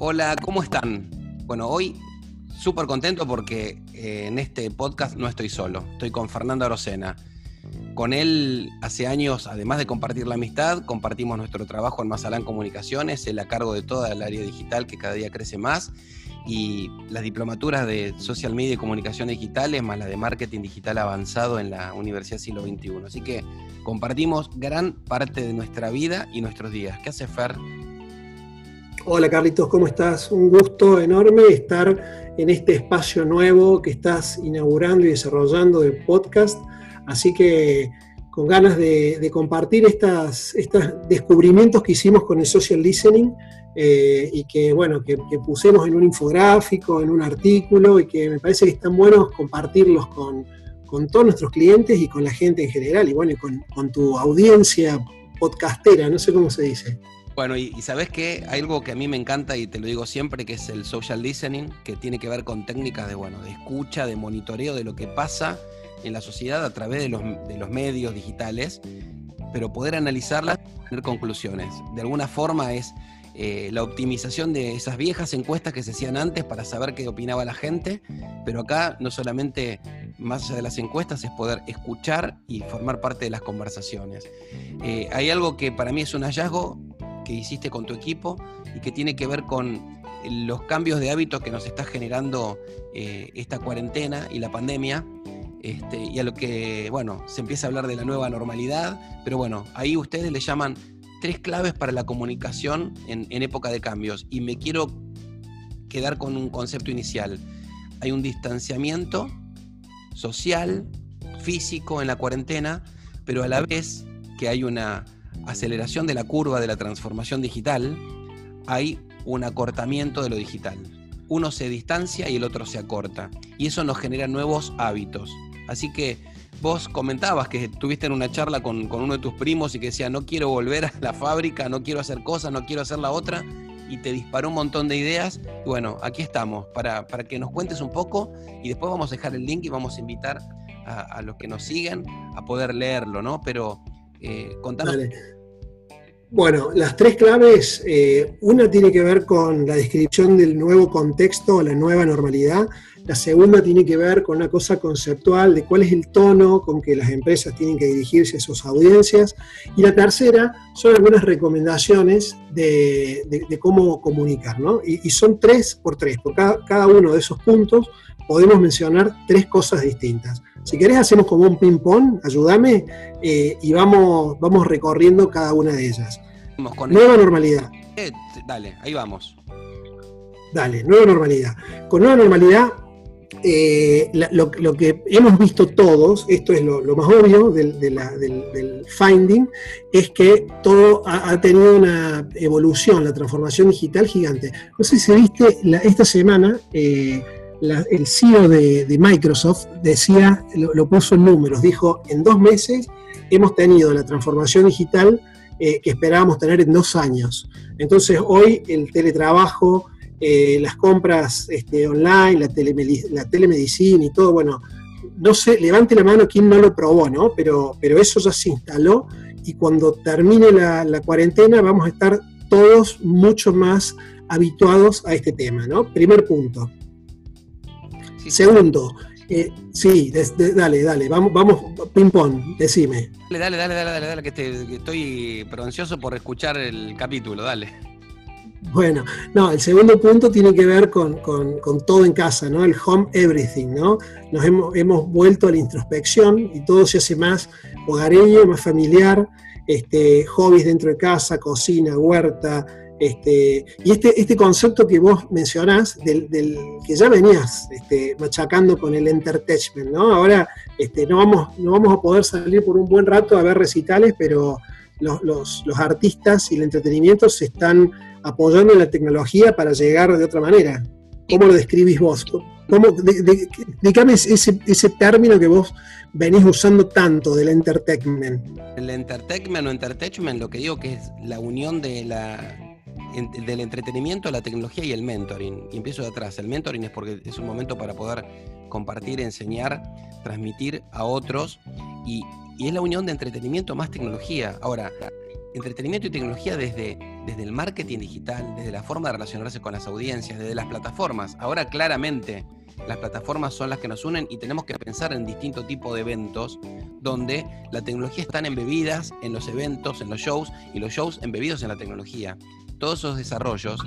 Hola, ¿cómo están? Bueno, hoy súper contento porque eh, en este podcast no estoy solo, estoy con Fernando Arocena. Con él hace años, además de compartir la amistad, compartimos nuestro trabajo en Mazalán Comunicaciones, él a cargo de toda el área digital que cada día crece más y las diplomaturas de social media y comunicación digitales, más la de marketing digital avanzado en la Universidad Siglo XXI. Así que compartimos gran parte de nuestra vida y nuestros días. ¿Qué hace Fer? Hola Carlitos, ¿cómo estás? Un gusto enorme estar en este espacio nuevo que estás inaugurando y desarrollando del podcast. Así que con ganas de, compartir estos descubrimientos que hicimos con el social listening eh, y que, bueno, que, pusimos en un infográfico, en un artículo y que me parece que están buenos compartirlos con, todos nuestros clientes y con la gente en general y bueno, con, con tu audiencia podcastera, no sé cómo se dice. Bueno, y, sabes que hay algo que a mí me encanta y te lo digo siempre, que es el social listening, que tiene que ver con técnicas de, bueno, de escucha, de monitoreo de lo que pasa en la sociedad a través de los, medios digitales, pero poder analizarlas y tener conclusiones. De alguna forma es eh, la optimización de esas viejas encuestas que se hacían antes para saber qué opinaba la gente, pero acá no solamente más allá de las encuestas es poder escuchar y formar parte de las conversaciones. Eh, hay algo que para mí es un hallazgo que hiciste con tu equipo y que tiene que ver con los cambios de hábitos que nos está generando eh, esta cuarentena y la pandemia. Este, y a lo que, bueno, se empieza a hablar de la nueva normalidad, pero bueno, ahí ustedes le llaman tres claves para la comunicación en, en época de cambios. Y me quiero quedar con un concepto inicial. Hay un distanciamiento social, físico en la cuarentena, pero a la vez que hay una aceleración de la curva de la transformación digital, hay un acortamiento de lo digital. Uno se distancia y el otro se acorta. Y eso nos genera nuevos hábitos. Así que vos comentabas que estuviste en una charla con, uno de tus primos y que decía, no quiero volver a la fábrica, no quiero hacer cosas, no quiero hacer la otra. Y te disparó un montón de ideas. Y bueno, aquí estamos para, que nos cuentes un poco y después vamos a dejar el link y vamos a invitar a, los que nos siguen a poder leerlo, ¿no? Pero eh, contanos. Bueno, las tres claves, eh, una tiene que ver con la descripción del nuevo contexto, la nueva normalidad. La segunda tiene que ver con una cosa conceptual de cuál es el tono con que las empresas tienen que dirigirse a sus audiencias. Y la tercera son algunas recomendaciones de, cómo comunicar, ¿no? Y, son tres por tres. Por cada, cada uno de esos puntos podemos mencionar tres cosas distintas. Si querés hacemos como un ping-pong, ayúdame, eh, y vamos, vamos recorriendo cada una de ellas. nueva normalidad. Eh, dale, ahí vamos. Dale, nueva normalidad. Con nueva normalidad, eh, lo, que hemos visto todos, esto es lo, más obvio del, finding, es que todo ha, tenido una evolución, la transformación digital gigante. No sé si viste esta semana el CEO de, Microsoft decía, lo, puso en números, dijo, en dos meses hemos tenido la transformación digital eh, que esperábamos tener en dos años. Entonces hoy el teletrabajo, eh, las compras este, online, la, la, telemedicina y todo, bueno, no sé, levante la mano quien no lo probó, ¿no? Pero, pero eso ya se instaló y cuando termine la, la cuarentena vamos a estar todos mucho más habituados a este tema, ¿no? Primer punto. Segundo, eh, sí, dale, dale, vamos, vamos, ping-pong, decime. Dale, dale, dale, dale, dale, que, estoy pero ansioso por escuchar el capítulo, dale. Bueno, no, el segundo punto tiene que ver con, todo en casa, ¿no? El home everything, ¿no? Nos hemos, hemos, vuelto a la introspección y todo se hace más hogareño, más familiar, este, hobbies dentro de casa, cocina, huerta, este, y este, este concepto que vos mencionás, del, que ya venías este, machacando con el entertainment, ¿no? Ahora este, no, vamos, no vamos a poder salir por un buen rato a ver recitales, pero los, artistas y el entretenimiento se están apoyando en la tecnología para llegar de otra manera. ¿Cómo lo describís vos? ¿Cómo, dígame ese, ese término que vos venís usando tanto del entertainment. El entertainment o entertainment, lo que digo que es la unión de la del entretenimiento, la tecnología y el mentoring. Y empiezo de atrás. El mentoring es porque es un momento para poder compartir, enseñar, transmitir a otros y, es la unión de entretenimiento más tecnología. Ahora, entretenimiento y tecnología desde, desde el marketing digital, desde la forma de relacionarse con las audiencias, desde las plataformas. Ahora claramente las plataformas son las que nos unen y tenemos que pensar en distinto tipo de eventos donde la tecnología están embebidas en los eventos, en los shows y los shows embebidos en la tecnología. Todos esos desarrollos,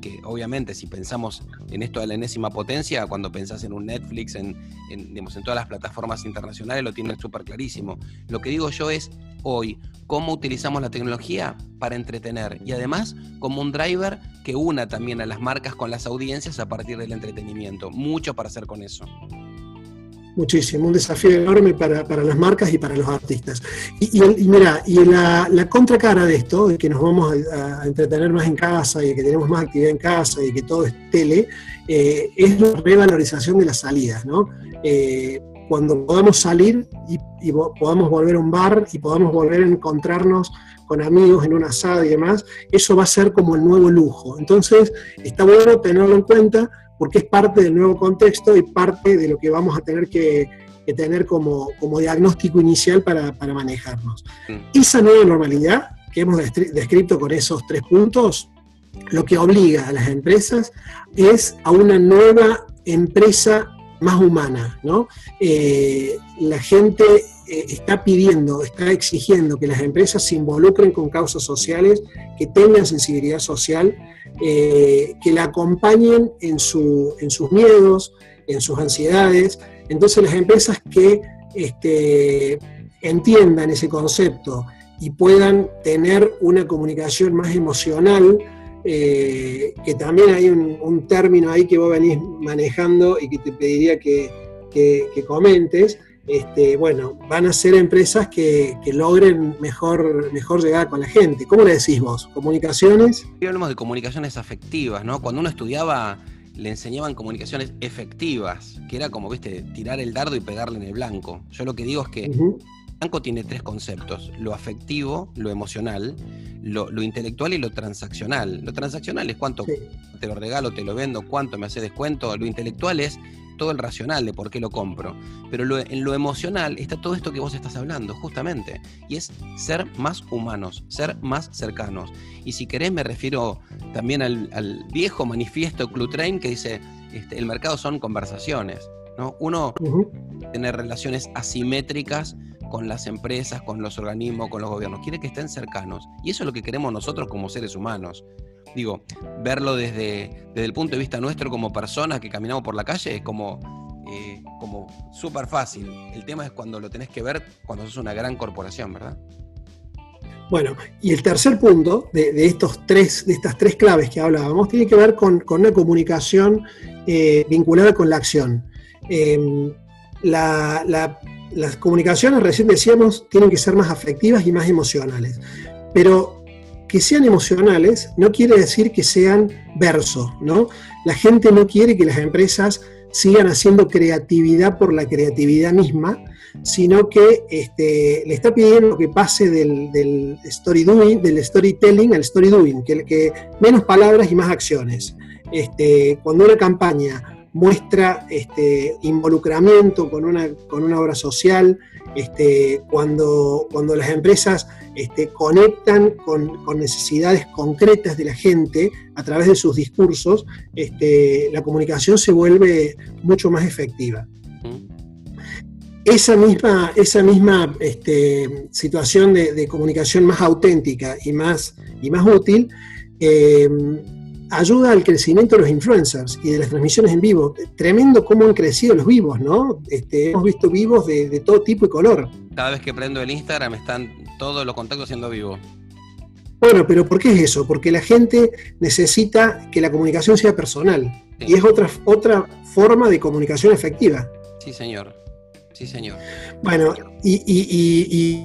que obviamente si pensamos en esto de la enésima potencia, cuando pensás en un Netflix, en, en, en todas las plataformas internacionales, lo tienen súper clarísimo. Lo que digo yo es, hoy, cómo utilizamos la tecnología para entretener y además como un driver que una también a las marcas con las audiencias a partir del entretenimiento. Mucho para hacer con eso. Muchísimo, un desafío enorme para, las marcas y para los artistas. Y, mira, y la, contracara de esto, de que nos vamos a, entretener más en casa y que tenemos más actividad en casa y que todo es tele, eh, es la revalorización de las salidas, ¿no? Eh, cuando podamos salir y, podamos volver a un bar y podamos volver a encontrarnos con amigos en una asada y demás, eso va a ser como el nuevo lujo. Entonces, está bueno tenerlo en cuenta porque es parte del nuevo contexto y parte de lo que vamos a tener que, tener como, como, diagnóstico inicial para, para manejarnos. Mm. Esa nueva normalidad que hemos descrito con esos tres puntos, lo que obliga a las empresas es a una nueva empresa más humana, ¿no? Eh, la gente eh, está pidiendo, está exigiendo que las empresas se involucren con causas sociales, que tengan sensibilidad social, eh, que la acompañen en, su, en, sus miedos, en sus ansiedades. Entonces las empresas que este, entiendan ese concepto y puedan tener una comunicación más emocional, eh, que también hay un, término ahí que vos venís manejando y que te pediría que, comentes. Este, bueno, van a ser empresas que, logren mejor, mejor llegar con la gente. ¿Cómo le decís vos? ¿Comunicaciones? Hablamos de comunicaciones afectivas, ¿no? Cuando uno estudiaba le enseñaban comunicaciones efectivas, que era como, viste, tirar el dardo y pegarle en el blanco. Yo lo que digo es que blanco tiene tres conceptos, lo afectivo, lo emocional, lo, intelectual y lo transaccional. Lo transaccional es cuánto te lo regalo, te lo vendo, cuánto me hace descuento, lo intelectual es todo el racional de por qué lo compro. Pero en lo emocional está todo esto que vos estás hablando, justamente. Y es ser más humanos, ser más cercanos. Y si querés me refiero también al, viejo manifiesto Clutrain que dice, este, el mercado son conversaciones. ¿no? Uno tiene relaciones asimétricas con las empresas, con los organismos, con los gobiernos. Quiere que estén cercanos. Y eso es lo que queremos nosotros como seres humanos. Digo, verlo desde, desde el punto de vista nuestro como personas que caminamos por la calle es como, eh, como súper fácil. El tema es cuando lo tenés que ver cuando sos una gran corporación, ¿verdad? Bueno, y el tercer punto de, estos tres, de estas tres claves que hablábamos tiene que ver con, una comunicación eh, vinculada con la acción. Em, la, la las comunicaciones, recién decíamos, tienen que ser más afectivas y más emocionales. Pero que sean emocionales no quiere decir que sean verso, ¿no? La gente no quiere que las empresas sigan haciendo creatividad por la creatividad misma, sino que este, le está pidiendo que pase del, story doing, del storytelling al story doing, que, que menos palabras y más acciones. Este, cuando una campaña muestra este, involucramiento con una, con una obra social, este, cuando, cuando las empresas este, conectan con, necesidades concretas de la gente a través de sus discursos, este, la comunicación se vuelve mucho más efectiva. Esa misma, esa misma este, situación de, comunicación más auténtica y más, y más útil eh, ayuda al crecimiento de los influencers y de las transmisiones en vivo. Tremendo cómo han crecido los vivos, ¿no? Este, hemos visto vivos de, todo tipo y color. Cada vez que prendo el Instagram están todos los contactos siendo vivos. Bueno, pero ¿por qué es eso? Porque la gente necesita que la comunicación sea personal. Y es otra, otra forma de comunicación efectiva. Sí, señor. Sí, señor. Bueno, y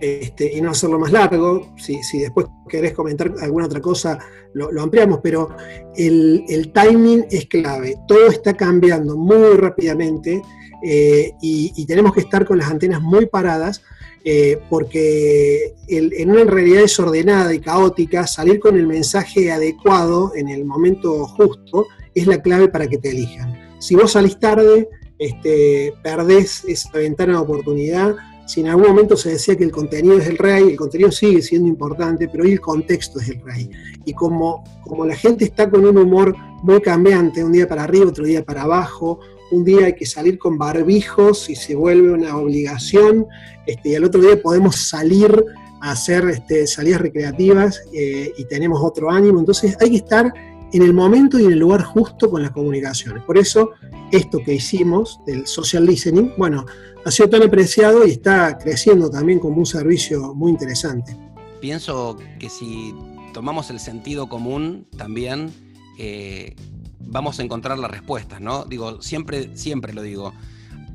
este, y no hacerlo más largo. Si, después querés comentar alguna otra cosa, lo, ampliamos, pero el, timing es clave. Todo está cambiando muy rápidamente eh, y, tenemos que estar con las antenas muy paradas. Eh, porque en una realidad desordenada y caótica, salir con el mensaje adecuado en el momento justo es la clave para que te elijan. Si vos salís tarde, este, perdés esa ventana de oportunidad si en algún momento se decía que el contenido es el rey, el contenido sigue siendo importante, pero hoy el contexto es el rey. Y como, como la gente está con un humor muy cambiante, un día para arriba, otro día para abajo, un día hay que salir con barbijos y se vuelve una obligación, este, y al otro día podemos salir a hacer este, salidas recreativas eh, y tenemos otro ánimo. Entonces hay que estar en el momento y en el lugar justo con las comunicaciones. Por eso, esto que hicimos del social listening, bueno, ha sido tan apreciado y está creciendo también como un servicio muy interesante. Pienso que si tomamos el sentido común también, eh, vamos a encontrar las respuestas, ¿no? Digo, siempre, siempre lo digo.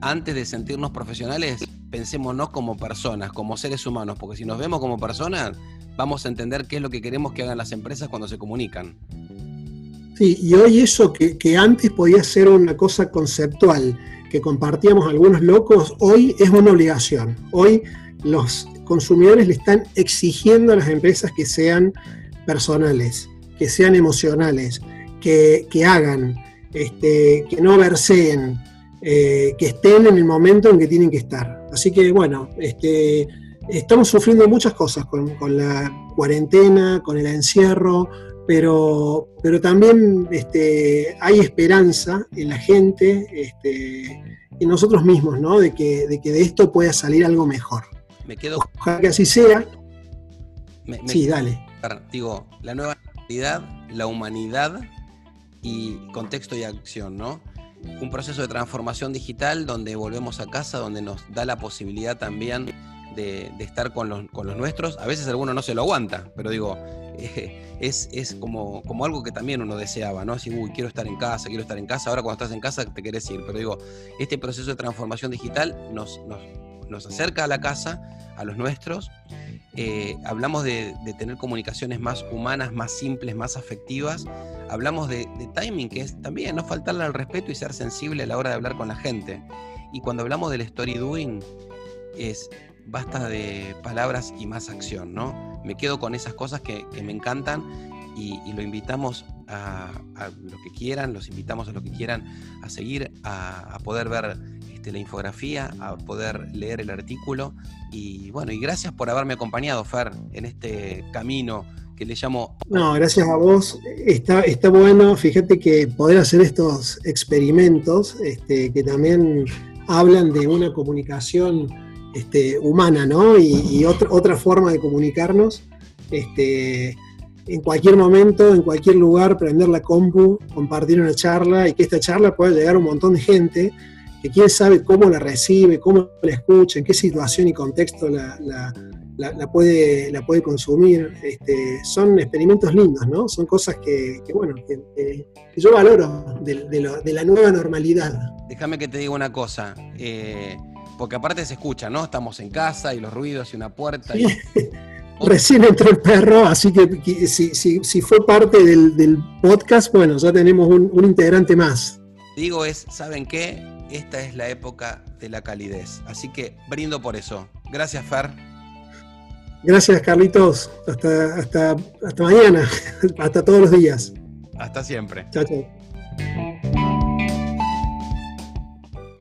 Antes de sentirnos profesionales, pensémonos como personas, como seres humanos, porque si nos vemos como personas, vamos a entender qué es lo que queremos que hagan las empresas cuando se comunican. Sí, y hoy eso que, que antes podía ser una cosa conceptual, que compartíamos algunos locos, hoy es una obligación. Hoy los consumidores le están exigiendo a las empresas que sean personales, que sean emocionales, que, hagan, este, que no verseen, eh, que estén en el momento en que tienen que estar. Así que bueno, este, estamos sufriendo muchas cosas con, con la cuarentena, con el encierro, pero, pero también este, hay esperanza en la gente, este, en nosotros mismos, ¿no? De que, de que de esto pueda salir algo mejor. Me quedo. Ojalá que así sea. sí, dale. Digo, la nueva realidad, la humanidad y contexto y acción, ¿no? Un proceso de transformación digital donde volvemos a casa, donde nos da la posibilidad también de, estar con los, con los, nuestros. A veces alguno no se lo aguanta, pero digo, es, es como, como algo que también uno deseaba, ¿no? Así, uy, quiero estar en casa, quiero estar en casa. Ahora cuando estás en casa te querés ir, pero digo, este proceso de transformación digital nos, nos, acerca a la casa, a los nuestros. Eh, hablamos de, tener comunicaciones más humanas, más simples, más afectivas. Hablamos de, de timing, que es también no faltarle al respeto y ser sensible a la hora de hablar con la gente. Y cuando hablamos del story doing, es basta de palabras y más acción, ¿no? Me quedo con esas cosas que, me encantan y, lo invitamos a, lo que quieran, los invitamos a lo que quieran a seguir, a, poder ver este, la infografía, a poder leer el artículo y bueno, y gracias por haberme acompañado, Fer, en este camino que le llamo... No, gracias a vos. Está, está bueno, fíjate que poder hacer estos experimentos este, que también hablan de una comunicación este, humana, ¿no? Y, otra, otra forma de comunicarnos. Este, en cualquier momento, en cualquier lugar, prender la compu, compartir una charla y que esta charla pueda llegar a un montón de gente que quién sabe cómo la recibe, cómo la escucha, en qué situación y contexto la, puede, la puede consumir. Este, son experimentos lindos, ¿no? Son cosas que, bueno, que, yo valoro de, la nueva normalidad. Déjame que te diga una cosa. Eh, porque aparte se escucha, ¿no? Estamos en casa y los ruidos y una puerta. Recién entró el perro, así que si, fue parte del, podcast, bueno, ya tenemos un, integrante más. Digo es, ¿saben qué? Esta es la época de la calidez. Así que brindo por eso. Gracias, Fer. Gracias, Carlitos. Hasta, hasta, hasta mañana. hasta todos los días. Hasta siempre. Chao, chao.